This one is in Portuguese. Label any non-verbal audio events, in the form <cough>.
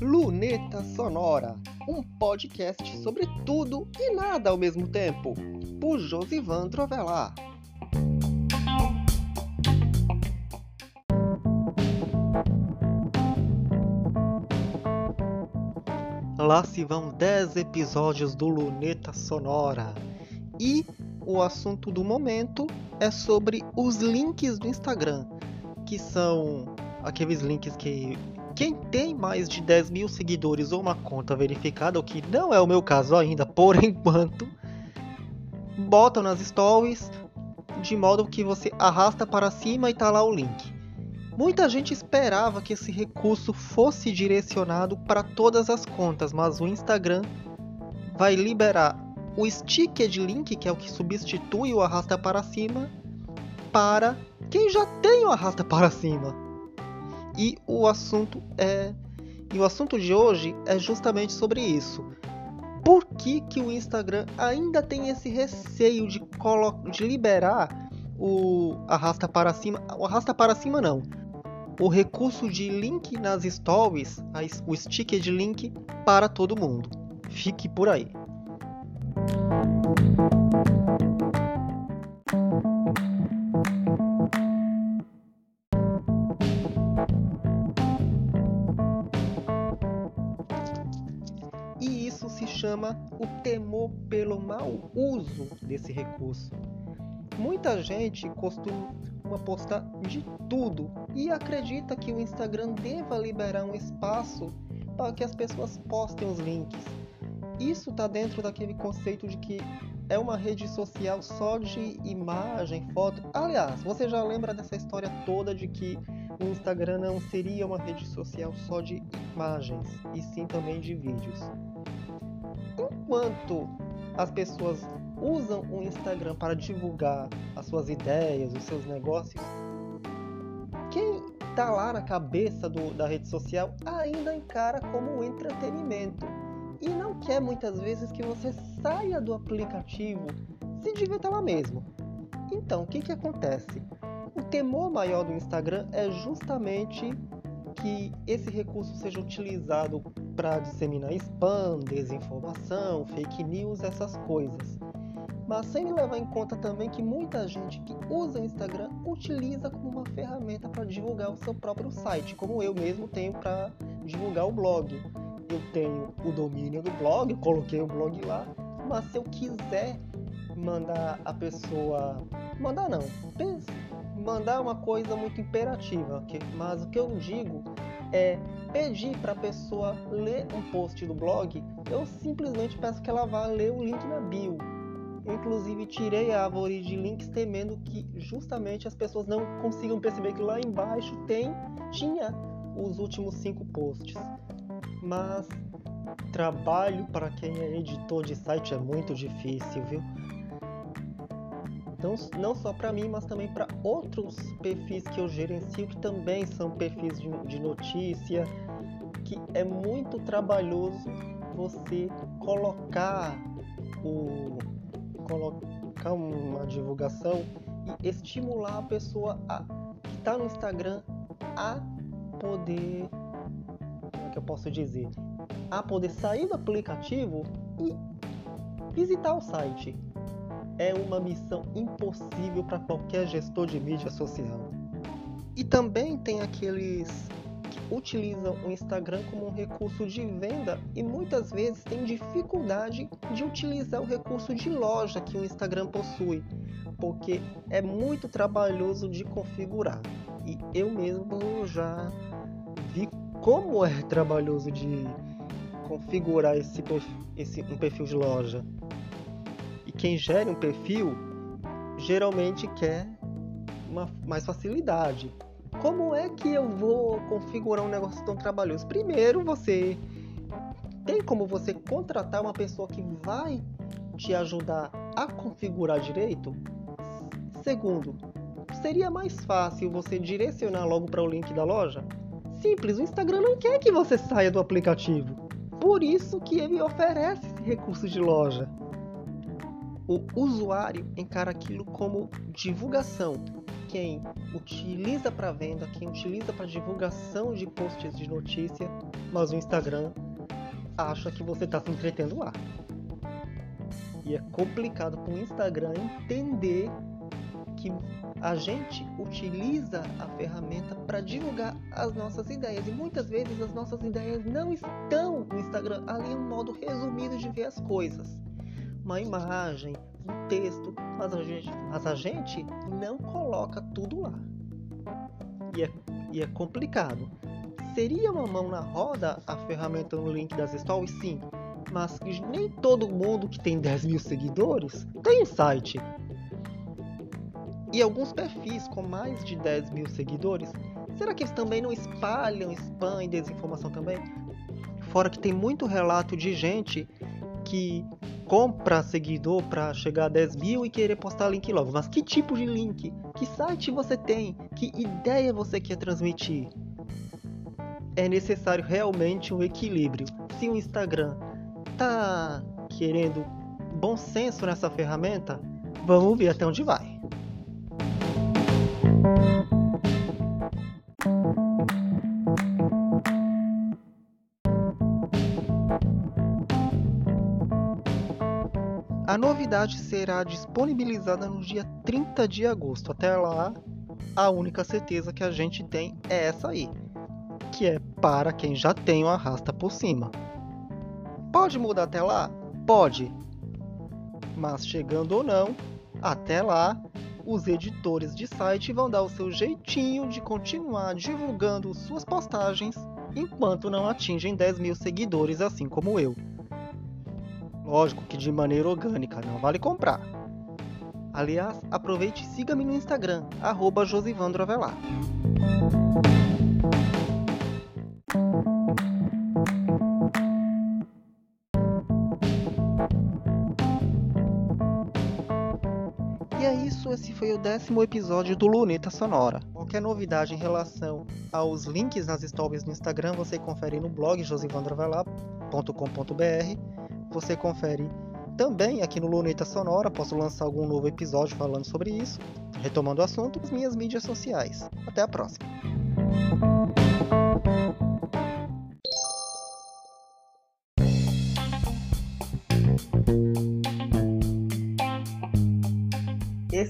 Luneta Sonora, um podcast sobre tudo e nada ao mesmo tempo, por Josivan Trovelar. Lá se vão 10 episódios do Luneta Sonora. E o assunto do momento é sobre os links do Instagram, que são aqueles links que quem tem mais de 10 mil seguidores ou uma conta verificada, o que não é o meu caso ainda, <laughs> por enquanto, botam nas stories de modo que você arrasta para cima e tá lá o link. Muita gente esperava que esse recurso fosse direcionado para todas as contas, mas o Instagram vai liberar o sticker de link, que é o que substitui o arrasta para cima, para quem já tem o arrasta <laughs> para cima. E o assunto é e o assunto de hoje é justamente sobre isso. Por que, que o Instagram ainda tem esse receio de, de liberar o arrasta para cima? O arrasta para cima não o recurso de link nas stories, o sticker de link para todo mundo. Fique por aí. Chama o temor pelo mau uso desse recurso. Muita gente costuma postar de tudo e acredita que o Instagram deva liberar um espaço para que as pessoas postem os links. Isso está dentro daquele conceito de que é uma rede social só de imagem, foto. Aliás, você já lembra dessa história toda de que o Instagram não seria uma rede social só de imagens, e sim também de vídeos. Enquanto as pessoas usam o Instagram para divulgar as suas ideias, os seus negócios, quem está lá na cabeça do, da rede social ainda encara como entretenimento e não quer muitas vezes que você saia do aplicativo, se divirta lá mesmo. Então, o que, que acontece? O temor maior do Instagram é justamente que esse recurso seja utilizado para disseminar spam, desinformação, fake news, essas coisas mas sem levar em conta também que muita gente que usa o Instagram utiliza como uma ferramenta para divulgar o seu próprio site, como eu mesmo tenho para divulgar o blog. Eu tenho o domínio do blog, <laughs> coloquei o blog lá, mas se eu quiser mandar a pessoa. Mandar não, mandar uma coisa muito imperativa, mas o que eu digo é pedir para a pessoa ler um post do blog, eu simplesmente peço que ela vá ler o link na bio eu, inclusive, tirei a árvore de links temendo que justamente as pessoas não consigam perceber que lá embaixo tem, tinha os últimos cinco posts. Mas trabalho para quem é editor de site é muito difícil, viu? Então, não só para mim, mas também para outros perfis que eu gerencio, que também são perfis de, de notícia, que é muito trabalhoso você colocar o, colocar uma divulgação e estimular a pessoa a, que está no Instagram a poder, como é que eu posso dizer, a poder sair do aplicativo e visitar o site. É uma missão impossível para qualquer gestor de mídia social. E também tem aqueles utilizam o Instagram como um recurso de venda e muitas vezes têm dificuldade de utilizar o recurso de loja que o Instagram possui, porque é muito trabalhoso de configurar. E eu mesmo já vi como é trabalhoso de configurar esse, esse um perfil de loja. Quem gera um perfil geralmente quer uma mais facilidade. Como é que eu vou configurar um negócio tão trabalhoso? Primeiro, você tem como você contratar uma pessoa que vai te ajudar a configurar direito? Segundo, seria mais fácil você direcionar logo para o link da loja? Simples, o Instagram não quer que você saia do aplicativo. Por isso que ele oferece esse recurso de loja. O usuário encara aquilo como divulgação quem utiliza para venda, quem utiliza para divulgação de posts de notícia, mas o Instagram acha que você está se entretendo lá. E é complicado para o Instagram entender que a gente utiliza a ferramenta para divulgar as nossas ideias e muitas vezes as nossas ideias não estão no Instagram. Ali é um modo resumido de ver as coisas, uma imagem, um texto, mas a gente, mas a gente não coloca tudo lá. E é, e é complicado. Seria uma mão na roda a ferramenta no link das stories? Sim, mas nem todo mundo que tem 10 mil seguidores tem site. E alguns perfis com mais de 10 mil seguidores, será que eles também não espalham spam e desinformação também? Fora que tem muito relato de gente que compra seguidor para chegar a 10 mil e querer postar link logo. Mas que tipo de link? Que site você tem? Que ideia você quer transmitir? É necessário realmente um equilíbrio. Se o Instagram tá querendo bom senso nessa ferramenta, vamos ver até onde vai. A novidade será disponibilizada no dia 30 de agosto. Até lá, a única certeza que a gente tem é essa aí, que é para quem já tem o arrasta por cima. Pode mudar até lá? Pode. Mas chegando ou não, até lá, os editores de site vão dar o seu jeitinho de continuar divulgando suas postagens enquanto não atingem 10 mil seguidores, assim como eu. Lógico que de maneira orgânica, não vale comprar. Aliás, aproveite e siga-me no Instagram, arroba Josivandroavelar. E é isso, esse foi o décimo episódio do Luneta Sonora. Qualquer novidade em relação aos links nas stories no Instagram, você confere no blog josivandrovelar.com.br. Você confere também aqui no Luneta Sonora, posso lançar algum novo episódio falando sobre isso, retomando o assunto nas minhas mídias sociais. Até a próxima!